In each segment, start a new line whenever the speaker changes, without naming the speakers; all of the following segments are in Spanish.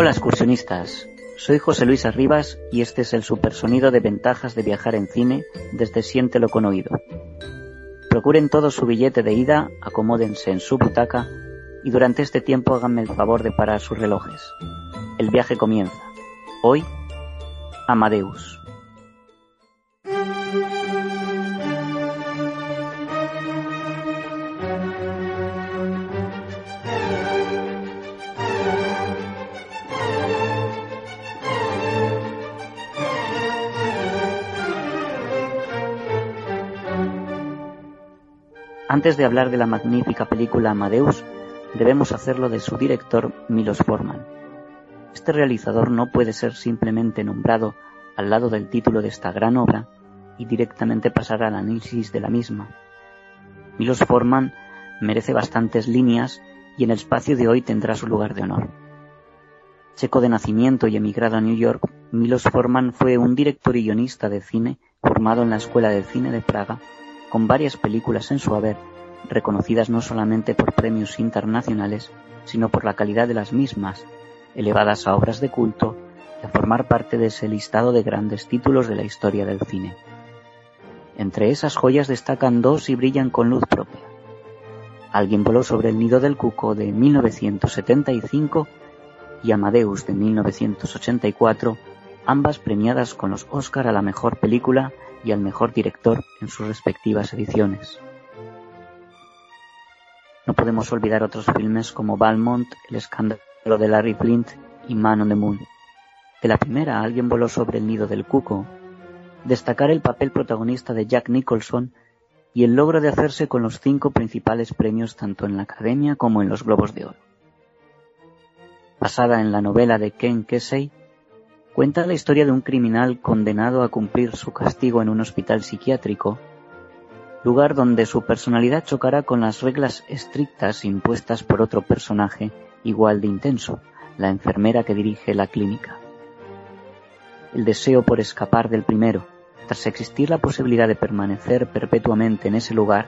Hola excursionistas, soy José Luis Arribas y este es el supersonido de ventajas de viajar en cine desde Siéntelo con oído. Procuren todo su billete de ida, acomódense en su butaca y durante este tiempo háganme el favor de parar sus relojes. El viaje comienza. Hoy, Amadeus. Antes de hablar de la magnífica película Amadeus, debemos hacerlo de su director Milos Forman. Este realizador no puede ser simplemente nombrado al lado del título de esta gran obra y directamente pasar al análisis de la misma. Milos Forman merece bastantes líneas y en el espacio de hoy tendrá su lugar de honor. Checo de nacimiento y emigrado a New York, Milos Forman fue un director y guionista de cine formado en la Escuela de Cine de Praga con varias películas en su haber, reconocidas no solamente por premios internacionales, sino por la calidad de las mismas, elevadas a obras de culto y a formar parte de ese listado de grandes títulos de la historia del cine. Entre esas joyas destacan dos y brillan con luz propia. Alguien voló sobre el nido del cuco de 1975 y Amadeus de 1984, ambas premiadas con los Oscar a la mejor película y al mejor director en sus respectivas ediciones. No podemos olvidar otros filmes como Balmont, El escándalo de Larry Flint y Man on the Moon. De la primera, Alguien voló sobre el nido del cuco. Destacar el papel protagonista de Jack Nicholson y el logro de hacerse con los cinco principales premios tanto en la Academia como en los Globos de Oro. Basada en la novela de Ken Kesey, Cuenta la historia de un criminal condenado a cumplir su castigo en un hospital psiquiátrico, lugar donde su personalidad chocará con las reglas estrictas impuestas por otro personaje igual de intenso, la enfermera que dirige la clínica. El deseo por escapar del primero, tras existir la posibilidad de permanecer perpetuamente en ese lugar,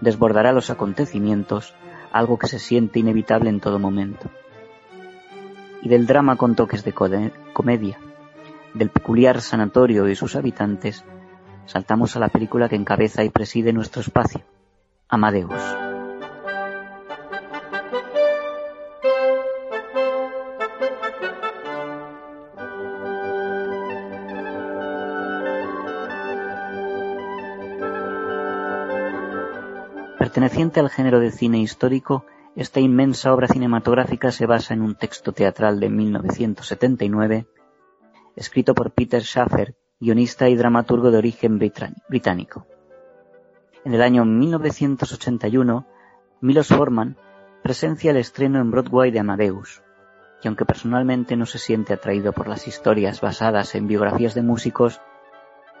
desbordará los acontecimientos, algo que se siente inevitable en todo momento. Y del drama con toques de comedia, del peculiar sanatorio y sus habitantes, saltamos a la película que encabeza y preside nuestro espacio, Amadeus. Perteneciente al género de cine histórico, esta inmensa obra cinematográfica se basa en un texto teatral de 1979 escrito por Peter Schaffer, guionista y dramaturgo de origen británico. En el año 1981, Milos Forman presencia el estreno en Broadway de Amadeus, y aunque personalmente no se siente atraído por las historias basadas en biografías de músicos,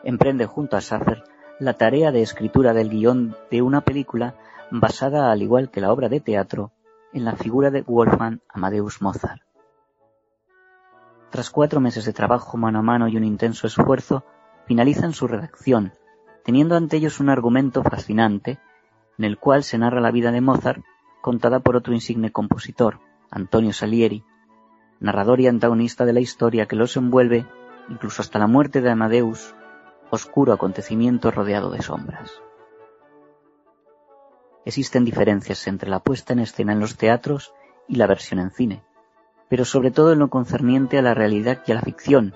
emprende junto a Schaffer la tarea de escritura del guion de una película basada, al igual que la obra de teatro, en la figura de Wolfgang Amadeus Mozart. Tras cuatro meses de trabajo mano a mano y un intenso esfuerzo, finalizan su redacción, teniendo ante ellos un argumento fascinante, en el cual se narra la vida de Mozart, contada por otro insigne compositor, Antonio Salieri, narrador y antagonista de la historia que los envuelve, incluso hasta la muerte de Amadeus, oscuro acontecimiento rodeado de sombras. Existen diferencias entre la puesta en escena en los teatros y la versión en cine pero sobre todo en lo concerniente a la realidad y a la ficción,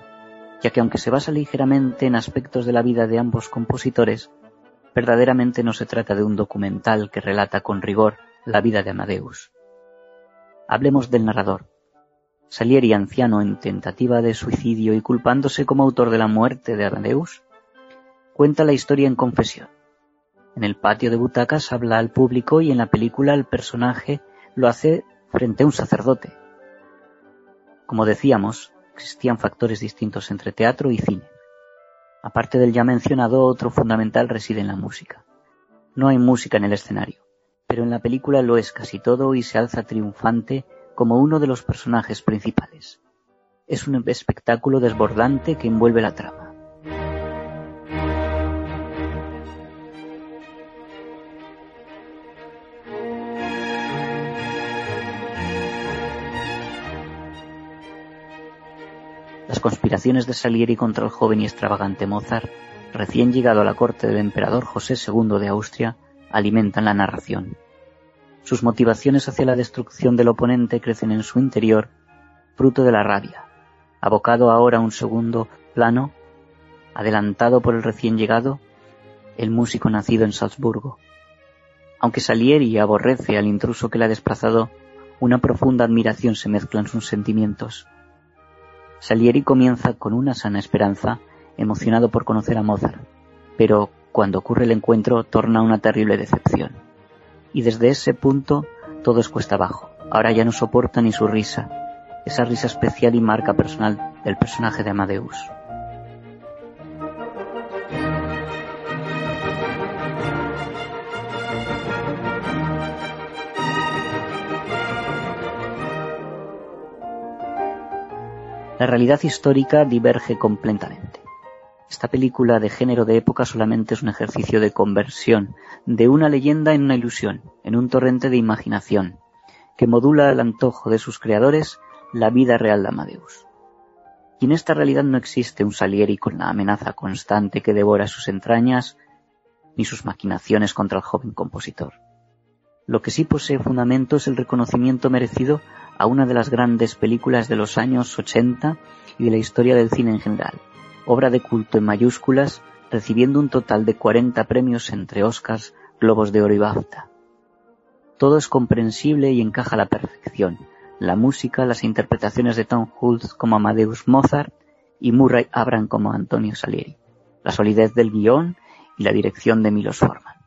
ya que aunque se basa ligeramente en aspectos de la vida de ambos compositores, verdaderamente no se trata de un documental que relata con rigor la vida de Amadeus. Hablemos del narrador. Salieri, anciano en tentativa de suicidio y culpándose como autor de la muerte de Amadeus, cuenta la historia en confesión. En el patio de butacas habla al público y en la película el personaje lo hace frente a un sacerdote, como decíamos, existían factores distintos entre teatro y cine. Aparte del ya mencionado, otro fundamental reside en la música. No hay música en el escenario, pero en la película lo es casi todo y se alza triunfante como uno de los personajes principales. Es un espectáculo desbordante que envuelve la trama. Conspiraciones de Salieri contra el joven y extravagante Mozart, recién llegado a la corte del emperador José II de Austria, alimentan la narración. Sus motivaciones hacia la destrucción del oponente crecen en su interior, fruto de la rabia, abocado ahora a un segundo plano, adelantado por el recién llegado, el músico nacido en Salzburgo. Aunque Salieri aborrece al intruso que le ha desplazado, una profunda admiración se mezcla en sus sentimientos. Salieri comienza con una sana esperanza, emocionado por conocer a Mozart, pero cuando ocurre el encuentro torna una terrible decepción. Y desde ese punto todo es cuesta abajo. Ahora ya no soporta ni su risa, esa risa especial y marca personal del personaje de Amadeus. La realidad histórica diverge completamente. Esta película de género de época solamente es un ejercicio de conversión de una leyenda en una ilusión, en un torrente de imaginación, que modula al antojo de sus creadores la vida real de Amadeus. Y en esta realidad no existe un Salieri con la amenaza constante que devora sus entrañas, ni sus maquinaciones contra el joven compositor. Lo que sí posee fundamento es el reconocimiento merecido a una de las grandes películas de los años 80 y de la historia del cine en general, obra de culto en mayúsculas, recibiendo un total de 40 premios entre Oscars, Globos de Oro y BAFTA. Todo es comprensible y encaja a la perfección. La música, las interpretaciones de Tom Hulce como Amadeus Mozart y Murray Abram como Antonio Salieri, la solidez del guion y la dirección de Milos Forman.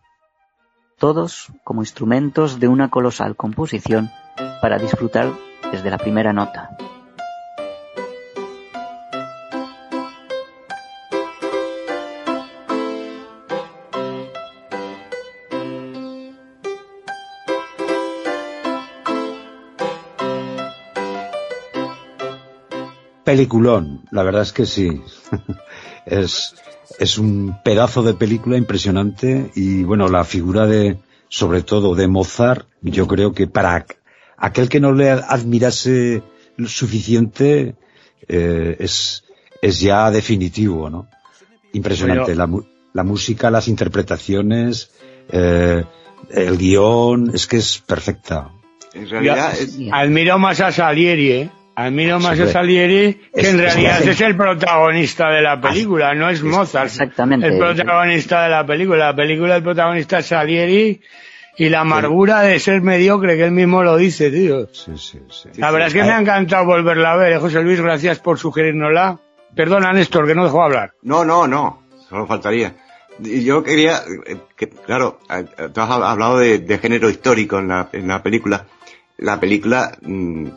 Todos como instrumentos de una colosal composición para disfrutar desde la primera nota.
Peliculón, la verdad es que sí. es, es un pedazo de película impresionante y bueno, la figura de, sobre todo de Mozart, yo creo que para aquel que no le admirase lo suficiente eh, es, es ya definitivo, ¿no? Impresionante. La, la, música, las interpretaciones, eh, el guion, es que es perfecta.
En realidad, admiro más a Salieri, ¿eh? Admiro más a Salieri, que en realidad es, el protagonista de la película, no es Mozart.
Exactamente.
El protagonista de la película. La película, el protagonista es Salieri, y la amargura de ser mediocre, que él mismo lo dice, tío.
Sí, sí, sí.
La verdad es que me ha encantado volverla a ver, ¿eh, José Luis, gracias por sugerirnosla. Perdona, Néstor, que no dejó hablar.
No, no, no, solo faltaría. Yo quería, eh, que, claro, eh, tú has hablado de, género histórico en la, en la película. La película mm,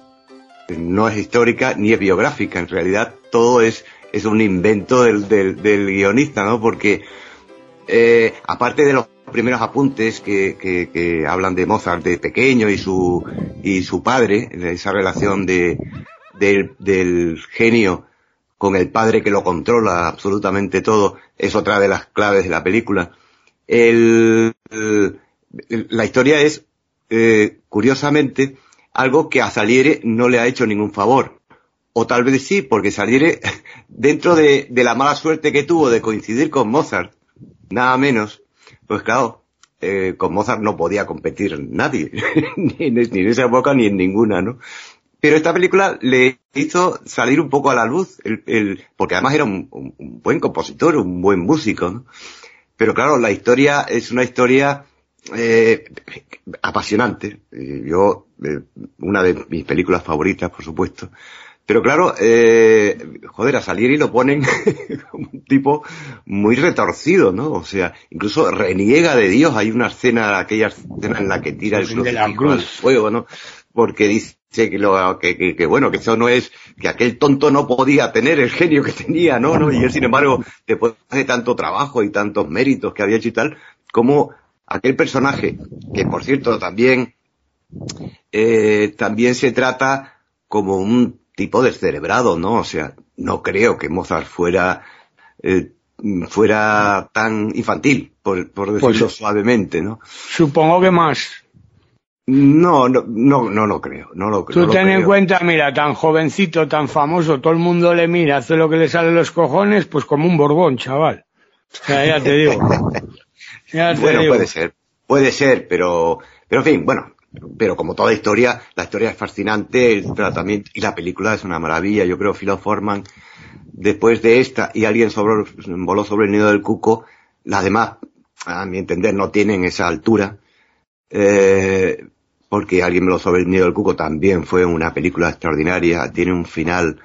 no es histórica ni es biográfica, en realidad todo es, es un invento del, del, del guionista, ¿no? Porque, eh, aparte de los primeros apuntes que, que, hablan de Mozart de pequeño y su, y su padre, esa relación de, del, genio con el padre que lo controla absolutamente todo, es otra de las claves de la película. El, la historia es, eh, curiosamente, algo que a Saliere no le ha hecho ningún favor. O tal vez sí, porque Saliere, dentro de, de la mala suerte que tuvo de coincidir con Mozart, nada menos, pues claro, eh, con Mozart no podía competir nadie, ni, en, esa época ni en ninguna, ¿no? Pero esta película le hizo salir un poco a la luz, el, porque además era un, buen compositor, un buen músico, ¿no? Pero claro, la historia es una historia eh, apasionante. Eh, yo, eh, una de mis películas favoritas, por supuesto. Pero claro, eh, joder, a Salieri lo ponen como un tipo muy retorcido, ¿no? O sea, incluso reniega de Dios. Hay una escena, aquella escena en la que tira el crucifijo al fuego, ¿no? Porque dice que, lo, que, que, que, bueno, que eso no es, que aquel tonto no podía tener el genio que tenía, ¿no? ¿no? Y él, sin embargo, después de tanto trabajo y tantos méritos que había hecho y tal, como aquel personaje, que por cierto también, eh, también se trata como un tipo descerebrado, ¿no? O sea, no creo que Mozart fuera eh, fuera tan infantil, por, por decirlo pues, suavemente, ¿no?
Supongo que más.
No, no, no, no lo creo, no lo creo.
Tú ten en cuenta, mira, tan jovencito, tan famoso, todo el mundo le mira, hace lo que le sale los cojones, pues como un borbón, chaval. O sea, ya te digo.
bueno, puede ser, puede ser, pero, pero en fin, bueno, pero como toda historia, la historia es fascinante, el tratamiento y la película es una maravilla. Yo creo Philo Forman, después de esta y alguien sobre, voló sobre el nido del cuco, las demás, a mi entender, no tienen esa altura. Eh, porque alguien me lo sobre el nido del cuco también fue una película extraordinaria, tiene un final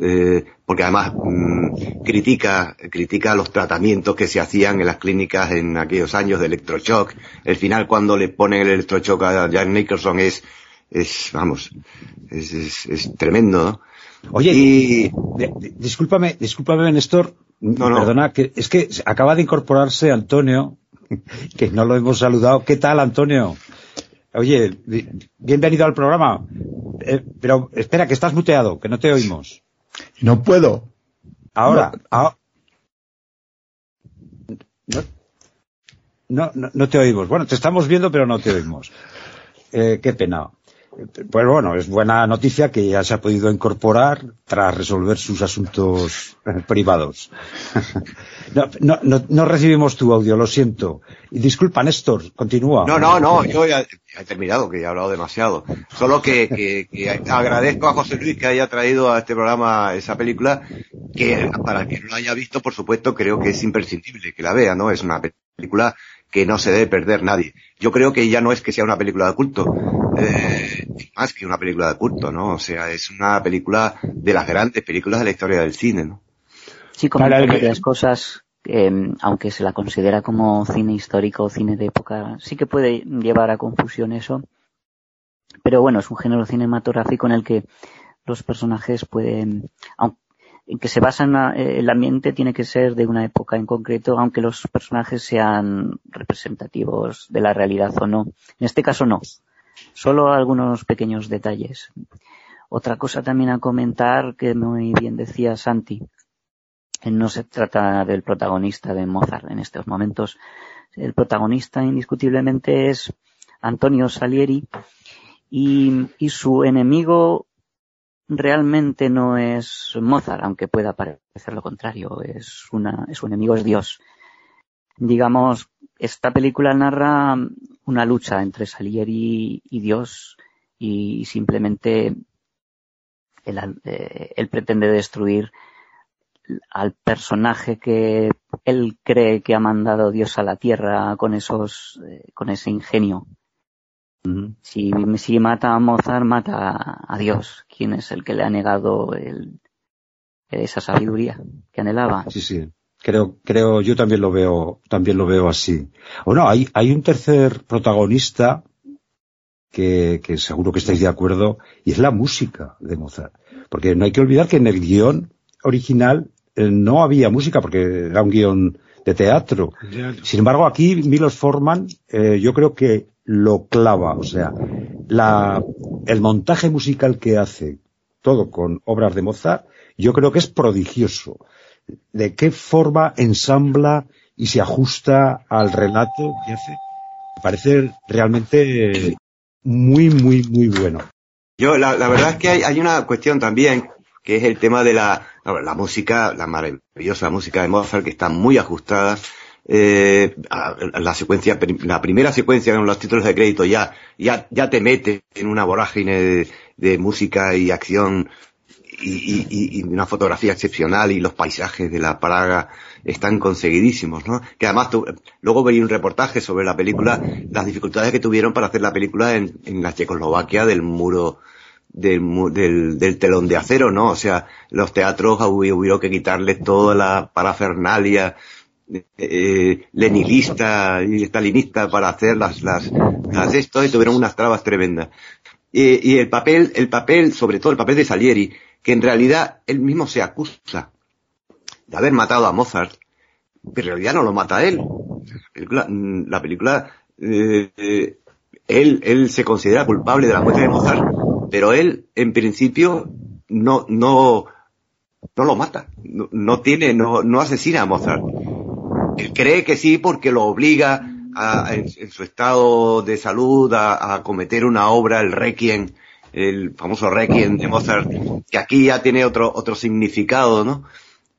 eh, porque además mm, critica critica los tratamientos que se hacían en las clínicas en aquellos años de electroshock. El final cuando le ponen el electroshock a Jack Nicholson es es vamos es, es, tremendo. ¿no?
Oye, y... discúlpame, discúlpame Néstor, no, no. perdona, que es que acaba de incorporarse Antonio, que no lo hemos saludado. ¿Qué tal, Antonio? Oye, bienvenido al programa. Eh, pero espera, que estás muteado, que no te oímos.
No puedo.
Ahora, no, no, te oímos. Bueno, te estamos viendo, pero no te oímos. Eh, qué pena. Pues bueno, es buena noticia que ya se ha podido incorporar tras resolver sus asuntos eh, privados. no, no, no, recibimos tu audio, lo siento. Disculpa, Néstor, continúa.
No, no, no, yo ya he terminado, que he hablado demasiado. Solo que, que, agradezco a José Luis que haya traído a este programa esa película, que para quien no la haya visto, por supuesto, creo que es imprescindible que la vea, ¿no? Es una película que no se debe perder nadie. Yo creo que ya no es que sea una película de culto, eh, más que una película de culto, ¿no? O sea, es una película de las grandes películas de la historia del cine, ¿no?
Sí, como las cosas, eh, aunque se la considera como cine histórico o cine de época, sí que puede llevar a confusión eso. Pero bueno, es un género cinematográfico en el que los personajes pueden, aunque en que se basa en eh, el ambiente tiene que ser de una época en concreto, aunque los personajes sean representativos de la realidad o no. En este caso no. Solo algunos pequeños detalles. Otra cosa también a comentar que muy bien decía Santi. No se trata del protagonista de Mozart en estos momentos. El protagonista indiscutiblemente es Antonio Salieri y su enemigo realmente no es Mozart, aunque pueda parecer lo contrario, es una, su enemigo es Dios. Digamos, esta película narra una lucha entre Salieri y Dios y simplemente él, eh, él pretende destruir al personaje que él cree que ha mandado Dios a la tierra con esos, eh, con ese ingenio si, si mata a Mozart, mata a Dios, quien es el que le ha negado el, esa sabiduría que anhelaba.
Sí, sí. Creo, creo, yo también lo veo, también lo veo así. Bueno, hay, hay un tercer protagonista que, que seguro que estáis de acuerdo, y es la música de Mozart. Porque no hay que olvidar que en el guion original eh, no había música, porque era un guion de teatro. Sin embargo, aquí Milos Forman, eh, yo creo que lo clava, o sea, la, el montaje musical que hace, todo con obras de Mozart, yo creo que es prodigioso. De qué forma ensambla y se ajusta al relato que hace. Parece realmente muy, muy, muy bueno.
Yo, la, la verdad es que hay, hay, una cuestión también, que es el tema de la, la música, la maravillosa música de Mozart, que está muy ajustada eh, la secuencia, la primera secuencia con los títulos de crédito ya, ya, ya te mete en una vorágine de, música y acción y, y, una fotografía excepcional y los paisajes de la Praga están conseguidísimos, ¿no? Que además luego veí un reportaje sobre la película, las dificultades que tuvieron para hacer la película en, en la Checoslovaquia del muro del, del, del, telón de acero, ¿no? O sea, los teatros hubo, que quitarles toda la parafernalia eh, leninista y stalinista para hacer las, las, las esto y tuvieron unas trabas tremendas. y el papel, el papel, sobre todo el papel de Salieri, que en realidad él mismo se acusa de haber matado a Mozart, pero en realidad no lo mata él. La película, eh, él, él se considera culpable de la muerte de Mozart, pero él, en principio, no, no, no lo mata, no, no tiene, no, no asesina a Mozart. Él cree que sí porque lo obliga en, su estado de salud a, a, cometer una obra, el Requiem, el famoso Requiem de Mozart, que aquí ya tiene otro, otro significado, ¿no?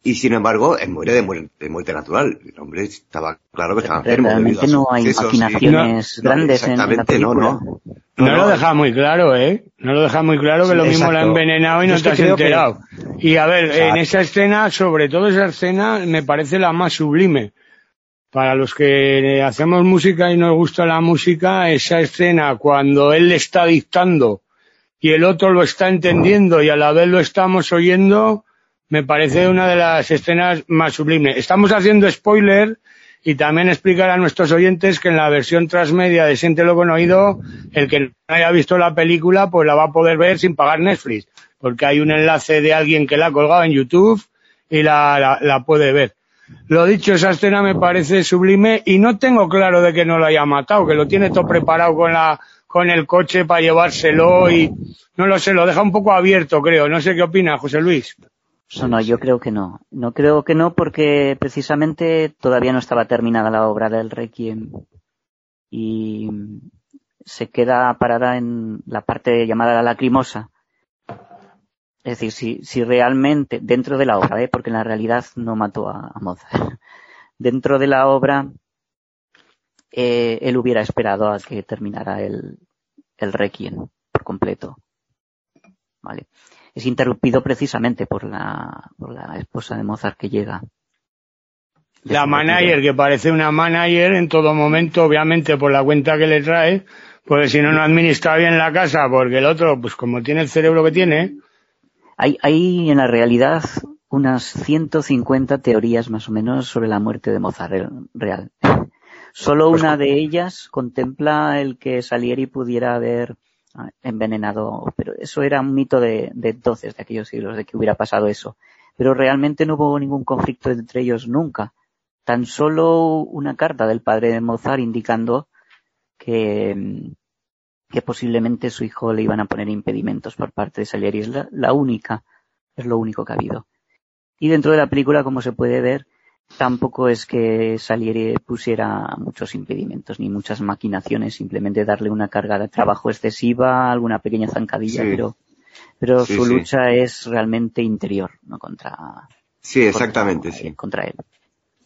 Y sin embargo, muere de muerte, de muerte natural. El hombre estaba claro que estaba enfermo.
Realmente no hay maquinaciones grandes en la película.
No, no, no, no, lo deja muy claro, ¿eh? No lo deja muy claro que lo mismo lo ha envenenado y no te has enterado. Y a ver, en esa escena, sobre todo esa escena, me parece la más sublime. Para los que hacemos música y nos gusta la música, esa escena cuando él le está dictando y el otro lo está entendiendo y a la vez lo estamos oyendo, me parece una de las escenas más sublimes. Estamos haciendo spoiler y también explicar a nuestros oyentes que en la versión transmedia de Siéntelo con oído, el que no haya visto la película, pues la va a poder ver sin pagar Netflix, porque hay un enlace de alguien que la ha colgado en YouTube y la, la, puede ver. Lo dicho, esa escena me parece sublime y no tengo claro de que no lo haya matado, que lo tiene todo preparado con la, con el coche para llevárselo y no lo sé, lo deja un poco abierto, creo. No sé qué opina José Luis.
No, yo creo que no. No creo que no porque precisamente todavía no estaba terminada la obra del Requiem y se queda parada en la parte llamada la lacrimosa. Es decir, si, si realmente, dentro de la obra, ¿eh? porque en la realidad no mató a, Mozart, dentro de la obra, eh, él hubiera esperado a que terminara el, el Requiem por completo. ¿Vale? es interrumpido precisamente por la, por la esposa de Mozart que llega.
La manager, que parece una manager en todo momento, obviamente por la cuenta que le trae, pues si no, no administra bien la casa, porque el otro, pues como tiene el cerebro que tiene.
Hay, hay en la realidad unas 150 teorías más o menos sobre la muerte de Mozart real. Solo pues una de ellas contempla el que Salieri pudiera haber envenenado, pero eso era un mito de, de entonces, de aquellos siglos, de que hubiera pasado eso. Pero realmente no hubo ningún conflicto entre ellos nunca. Tan solo una carta del padre de Mozart indicando que, que posiblemente su hijo le iban a poner impedimentos por parte de Salieri. Es la única, es lo único que ha habido. Y dentro de la película, como se puede ver, tampoco es que Salieri pusiera muchos impedimentos ni muchas maquinaciones, simplemente darle una carga de trabajo excesiva, alguna pequeña zancadilla, pero, pero su lucha es realmente interior, no contra.
Sí, exactamente, sí.
Contra él.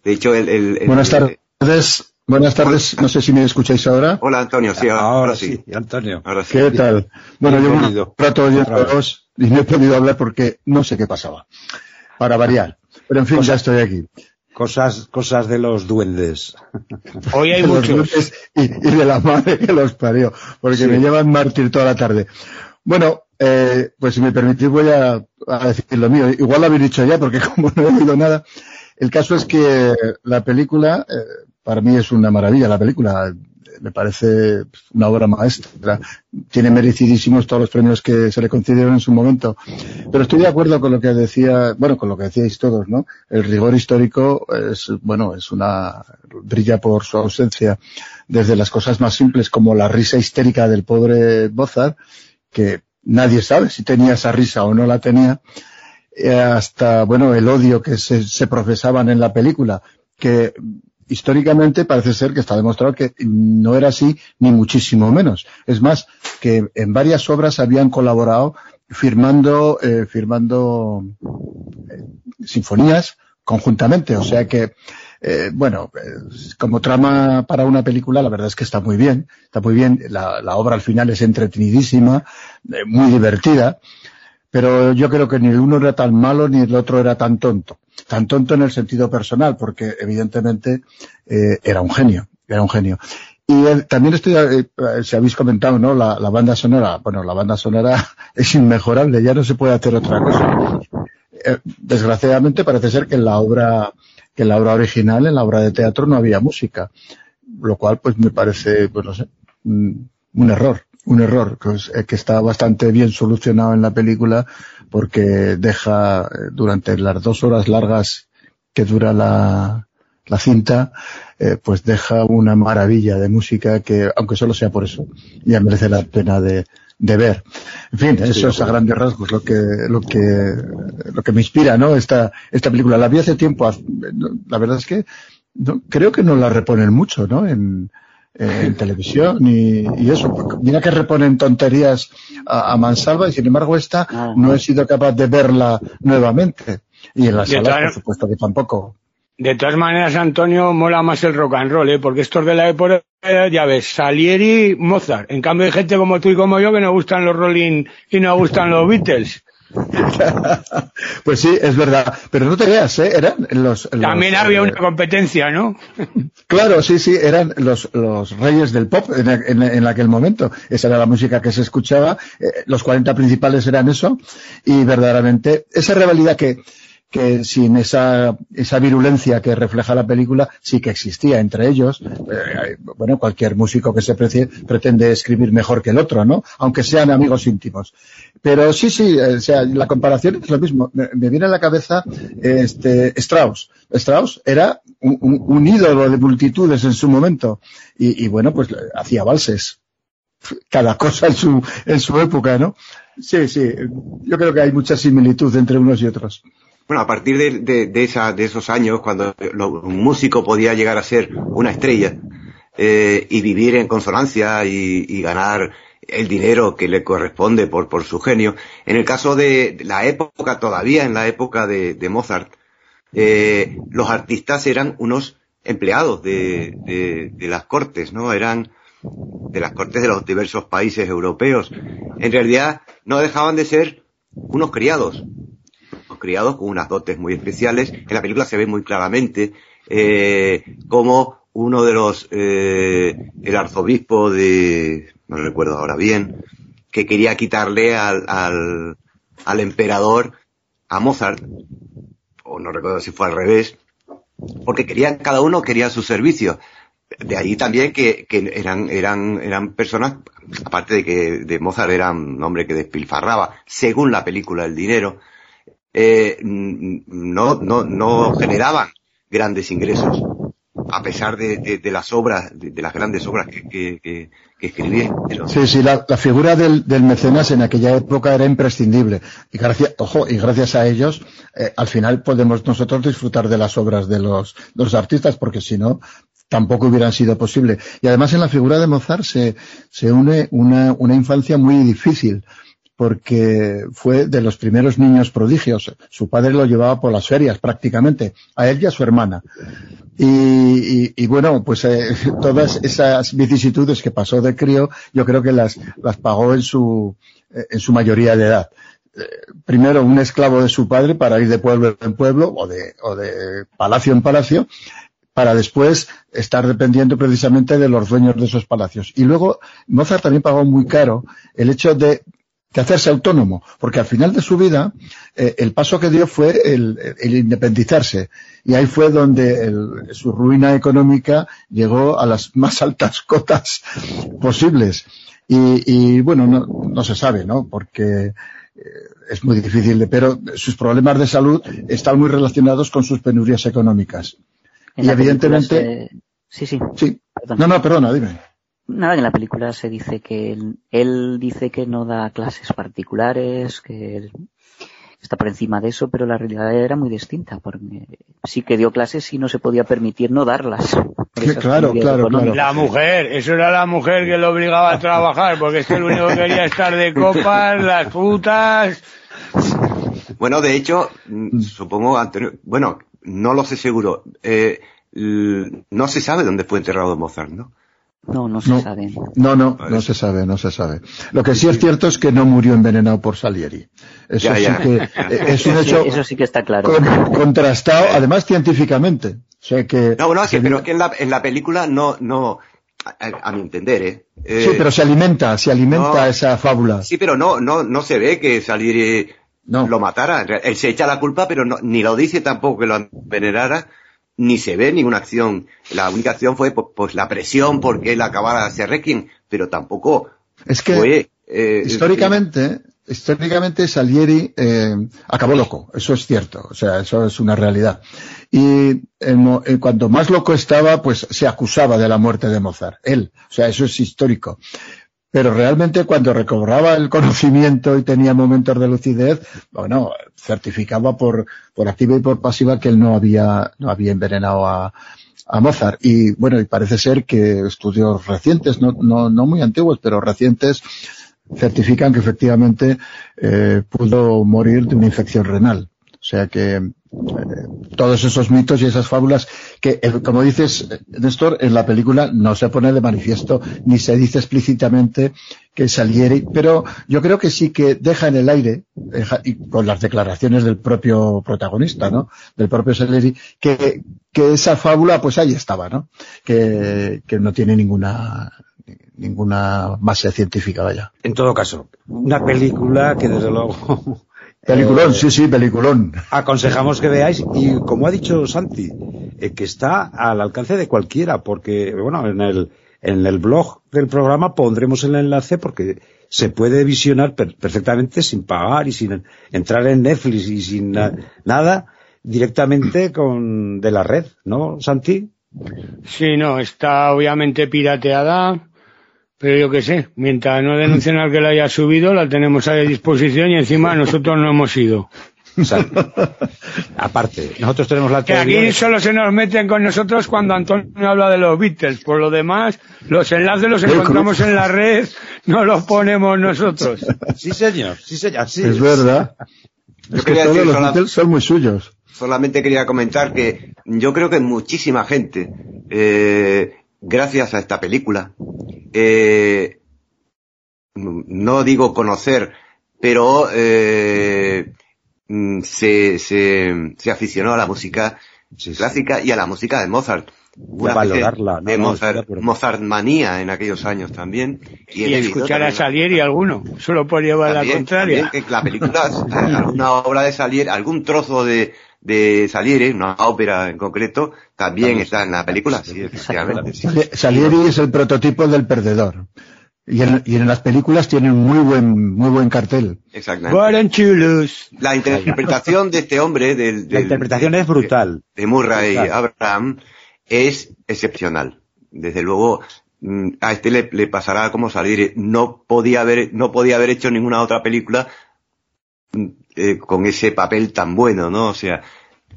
De hecho, el,
Buenas tardes. Buenas tardes, no sé si me escucháis ahora.
Hola Antonio, sí, ahora, sí.
Antonio.
Ahora sí.
¿Qué tal? Bueno, yo un rato oyéndoos y no he podido hablar porque no sé qué pasaba. Para variar. Pero en fin, ya estoy aquí.
Cosas, cosas de los duendes.
Hoy hay muchos.
Y, de la madre que los parió, porque me llevan mártir toda la tarde. Bueno, eh, pues si me permitís voy a, decir lo mío. Igual lo habéis dicho ya, porque como no he oído nada. El caso es que la película, eh, para mí es una maravilla la película me parece una obra maestra. Tiene merecidísimos todos los premios que se le concedieron en su momento. Pero estoy de acuerdo con lo que decía, bueno, con lo que decíais todos, ¿no? El rigor histórico es, bueno, es una, brilla por su ausencia. Desde las cosas más simples como la risa histérica del pobre Mozart, que nadie sabe si tenía esa risa o no la tenía, eh, hasta, bueno, el odio que se, se profesaban en la película, que históricamente parece ser que está demostrado que no era así, ni muchísimo menos. Es más, que en varias obras habían colaborado firmando, eh, firmando eh, sinfonías conjuntamente. O sea que, eh, bueno, como trama para una película, la verdad es que está muy bien. Está muy bien. La, la obra al final es entretenidísima, muy divertida. Pero yo creo que ni el uno era tan malo ni el otro era tan tonto tan tonto en el sentido personal, porque evidentemente eh, era un genio, era un genio. Y también estoy, eh, si habéis comentado, ¿no? La, la, banda sonora, bueno, la banda sonora es inmejorable, ya no se puede hacer otra cosa. Eh, desgraciadamente parece ser que en la obra, que en la obra original, en la obra de teatro no había música, lo cual pues me parece, pues no sé, un error un error que, que, está bastante bien solucionado en la película porque deja eh, durante las dos horas largas que dura la, la cinta, eh, pues deja una maravilla de música que, aunque solo sea por eso, ya merece la pena de, de ver. En fin, eso es a grandes rasgos lo que, lo que, lo que me inspira, ¿no? Esta, esta película. La vi hace tiempo, la verdad es que creo que no la reponen mucho, ¿no? En, televisión y, eso. Mira que reponen tonterías a, mansalva y sin embargo esta ah. no he sido capaz de verla nuevamente. Y en la sala, por supuesto que tampoco.
De todas maneras, Antonio, mola más el rock and roll, ¿eh? porque estos de la época, ya ves, Salieri, Mozart. En cambio hay gente como tú y como yo que no gustan los Rolling y no gustan los Beatles.
pues sí, es verdad. Pero no te veas, ¿eh? Eran los...
También había una competencia, ¿no?
claro, sí, sí, eran los, los reyes del pop en, en, aquel momento. Esa era la música que se escuchaba. Eh, los 40 principales eran eso. Y verdaderamente, esa rivalidad que, que sin esa, esa virulencia que refleja la película sí que existía entre ellos. Eh, bueno, cualquier músico que se pretende escribir mejor que el otro, ¿no? Aunque sean amigos íntimos. Pero sí, sí, eh, o sea, la comparación es lo mismo. Me, viene a la cabeza este Strauss. Strauss era un, ídolo de multitudes en su momento. Y, y bueno, pues hacía valses. Cada cosa en su, en su época, ¿no? Sí, sí. Yo creo que hay mucha similitud entre unos y otros.
Bueno, a partir de, esos años, cuando un músico podía llegar a ser una estrella eh, y vivir en consonancia y, ganar el dinero que le corresponde por, por su genio. En el caso de la época, todavía en la época de, Mozart, eh, los artistas eran unos empleados de, las cortes, ¿no? Eran de las cortes de los diversos países europeos. En realidad no dejaban de ser unos criados, criados con unas dotes muy especiales. En la película se ve muy claramente eh, como uno de los, eh, el arzobispo de, no recuerdo ahora bien, que quería quitarle al, al, emperador a Mozart, o no recuerdo si fue al revés, porque querían, cada uno quería su servicio. De ahí también que, que eran, eran, eran personas, aparte de que de Mozart era un hombre que despilfarraba, según la película, el dinero, eh, no, no, no generaban grandes ingresos, a pesar de, las obras, de, las grandes obras que, que, que, escribían.
Sí, sí, la, figura del, mecenas en aquella época era imprescindible. Y gracias, ojo, y gracias a ellos, eh, al final podemos nosotros disfrutar de las obras de los, de los artistas, porque si no, tampoco hubieran sido posible. Y además en la figura de Mozart se, se une una, una infancia muy difícil porque fue de los primeros niños prodigios. Su padre lo llevaba por las ferias prácticamente, a él y a su hermana. Y, bueno, pues eh, todas esas vicisitudes que pasó de crío, yo creo que las, las pagó en su, eh, en su mayoría de edad. Eh, primero un esclavo de su padre para ir de pueblo en pueblo o de, o de palacio en palacio, para después estar dependiendo precisamente de los dueños de esos palacios. Y luego Mozart también pagó muy caro el hecho de que hacerse autónomo, porque al final de su vida eh, el paso que dio fue el, independizarse y ahí fue donde su ruina económica llegó a las más altas cotas posibles. Y, bueno, no, se sabe, ¿no? Porque eh, es muy difícil, pero sus problemas de salud están muy relacionados con sus penurias económicas. Y evidentemente...
Sí, sí.
Sí. No, no, perdona, dime.
Nada, en la película se dice que él, dice que no da clases particulares, que está por encima de eso, pero la realidad era muy distinta, porque sí que dio clases y no se podía permitir no darlas.
Claro, claro, claro.
La mujer, eso era la mujer que lo obligaba a trabajar, porque es que el único que quería estar de copas, las putas.
Bueno, de hecho, mm, supongo, Antonio, bueno, no lo sé seguro, eh, no se sabe dónde fue enterrado Mozart, ¿no?
No, no se sabe.
No, no, no se sabe, no se sabe. Lo que sí es cierto es que no murió envenenado por Salieri. Eso sí que es un hecho.
Eso sí que está claro.
contrastado, además científicamente. O sea que.
No, bueno, sí, pero que en la, en la película no, no, a, mi entender, ¿eh?
Sí, pero se alimenta, se alimenta esa fábula.
Sí, pero no, no, no se ve que Salieri lo matara. Él se echa la culpa, pero no, ni lo dice tampoco que lo envenenara ni se ve ninguna acción. La única acción fue pues, la presión porque él acabara de hacer Requiem, pero tampoco
es que
fue,
eh, históricamente, históricamente Salieri eh, acabó loco, eso es cierto, o sea, eso es una realidad. Y en, cuanto más loco estaba, pues se acusaba de la muerte de Mozart, él, o sea, eso es histórico pero realmente cuando recobraba el conocimiento y tenía momentos de lucidez, bueno, certificaba por, por activa y por pasiva que él no había, no había envenenado a, Mozart. Y bueno, y parece ser que estudios recientes, no, no, no muy antiguos, pero recientes, certifican que efectivamente eh, pudo morir de una infección renal. O sea que eh, todos esos mitos y esas fábulas que, eh, como dices, Néstor, en la película no se pone de manifiesto ni se dice explícitamente que Salieri, pero yo creo que sí que deja en el aire, y con las declaraciones del propio protagonista, ¿no? Del propio Salieri, que, que esa fábula, pues ahí estaba, ¿no? Que, que no tiene ninguna, ninguna base científica, vaya.
En todo caso, una película que desde luego
Peliculón, sí, sí, peliculón.
Aconsejamos que veáis y como ha dicho Santi, eh, que está al alcance de cualquiera, porque, bueno, en el, en el blog del programa pondremos el enlace porque se puede visionar perfectamente sin pagar y sin entrar en Netflix y sin nada directamente con de la red, ¿no, Santi?
Sí, no, está obviamente pirateada pero yo qué sé, mientras no denuncien al que la haya subido, la tenemos a disposición y encima nosotros no hemos ido.
aparte, nosotros tenemos la
Que aquí solo se nos meten con nosotros cuando Antonio habla de los Beatles. Por lo demás, los enlaces los encontramos en la red, no los ponemos nosotros.
Sí, señor, sí, señor.
es, verdad. Es que todos los Beatles son muy suyos.
Solamente quería comentar que yo creo que muchísima gente eh, gracias a esta película, eh, no digo conocer, pero eh, mm, se, se, se, aficionó a la música clásica y a la música de Mozart.
valorarla,
de Mozart, manía en aquellos años también.
Y, escuchar a Salieri alguno, solo por llevar la contraria.
que la película, alguna obra de Salieri, algún trozo de, de Salieri, una ópera en concreto, también está en la película, sí, efectivamente.
Salieri es el prototipo del perdedor. Y en, y en, las películas tiene un muy buen, muy buen cartel.
Exactamente. La interpretación de este hombre, del,
la interpretación es brutal.
De, Murray Abraham, es excepcional. Desde luego, mm, a este le, le, pasará como salir. No podía haber, no podía haber hecho ninguna otra película mm, eh, con ese papel tan bueno, ¿no? O sea,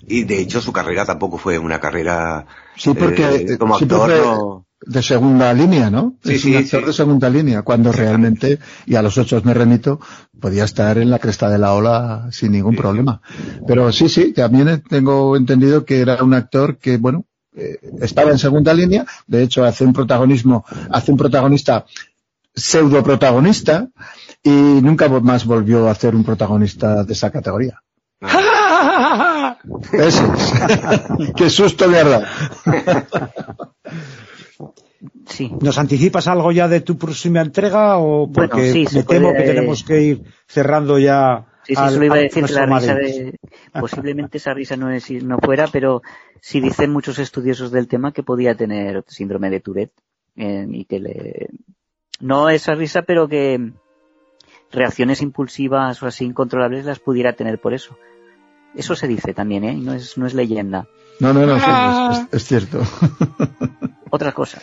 y de hecho su carrera tampoco fue una carrera
sí, porque, eh, como actor de segunda línea, ¿no?
Sí, es un
actor de segunda línea, cuando realmente, y a los ocho me remito, podía estar en la cresta de la ola sin ningún problema. Pero sí, sí, también tengo entendido que era un actor que, bueno, eh, estaba en segunda línea, de hecho hace un protagonismo, hace un protagonista pseudo protagonista, y nunca más volvió a ser un protagonista de esa categoría. Eso Qué susto mierda.
Sí. ¿Nos anticipas algo ya de tu próxima entrega o porque me temo que tenemos que ir cerrando ya?
Sí, sí, solo iba a decir que la risa de... Posiblemente esa risa no, es, no fuera, pero sí dicen muchos estudiosos del tema que podía tener síndrome de Tourette eh, y que le... No esa risa, pero que reacciones impulsivas o así incontrolables las pudiera tener por eso. Eso se dice también, ¿eh? No es, no es leyenda.
No, no, no, es, es, cierto.
Otra cosa.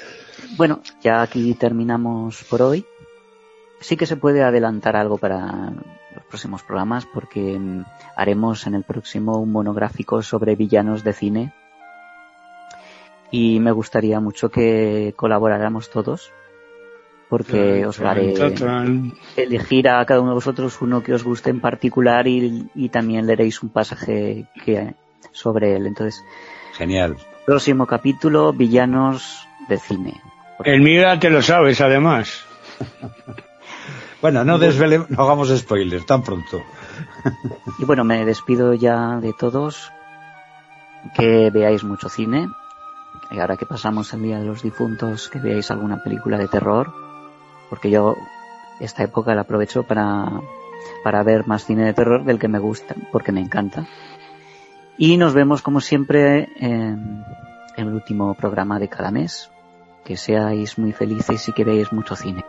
Bueno, ya aquí terminamos por hoy. Sí que se puede adelantar algo para los próximos programas porque mm, haremos en el próximo un monográfico sobre villanos de cine y me gustaría mucho que colaboráramos todos porque os haré elegir a cada uno de vosotros uno que os guste en particular y, también leeréis un pasaje que, sobre él. Entonces,
genial.
Próximo capítulo, villanos de cine.
El mío te lo sabes, además.
bueno, no desvelemos, no hagamos spoilers tan pronto.
y bueno, me despido ya de todos. Que veáis mucho cine. Y ahora que pasamos el Día de los Difuntos, que veáis alguna película de terror porque yo esta época la aprovecho para, para ver más cine de terror del que me gusta, porque me encanta. Y nos vemos como siempre en, el último programa de cada mes. Que seáis muy felices y que veáis mucho cine.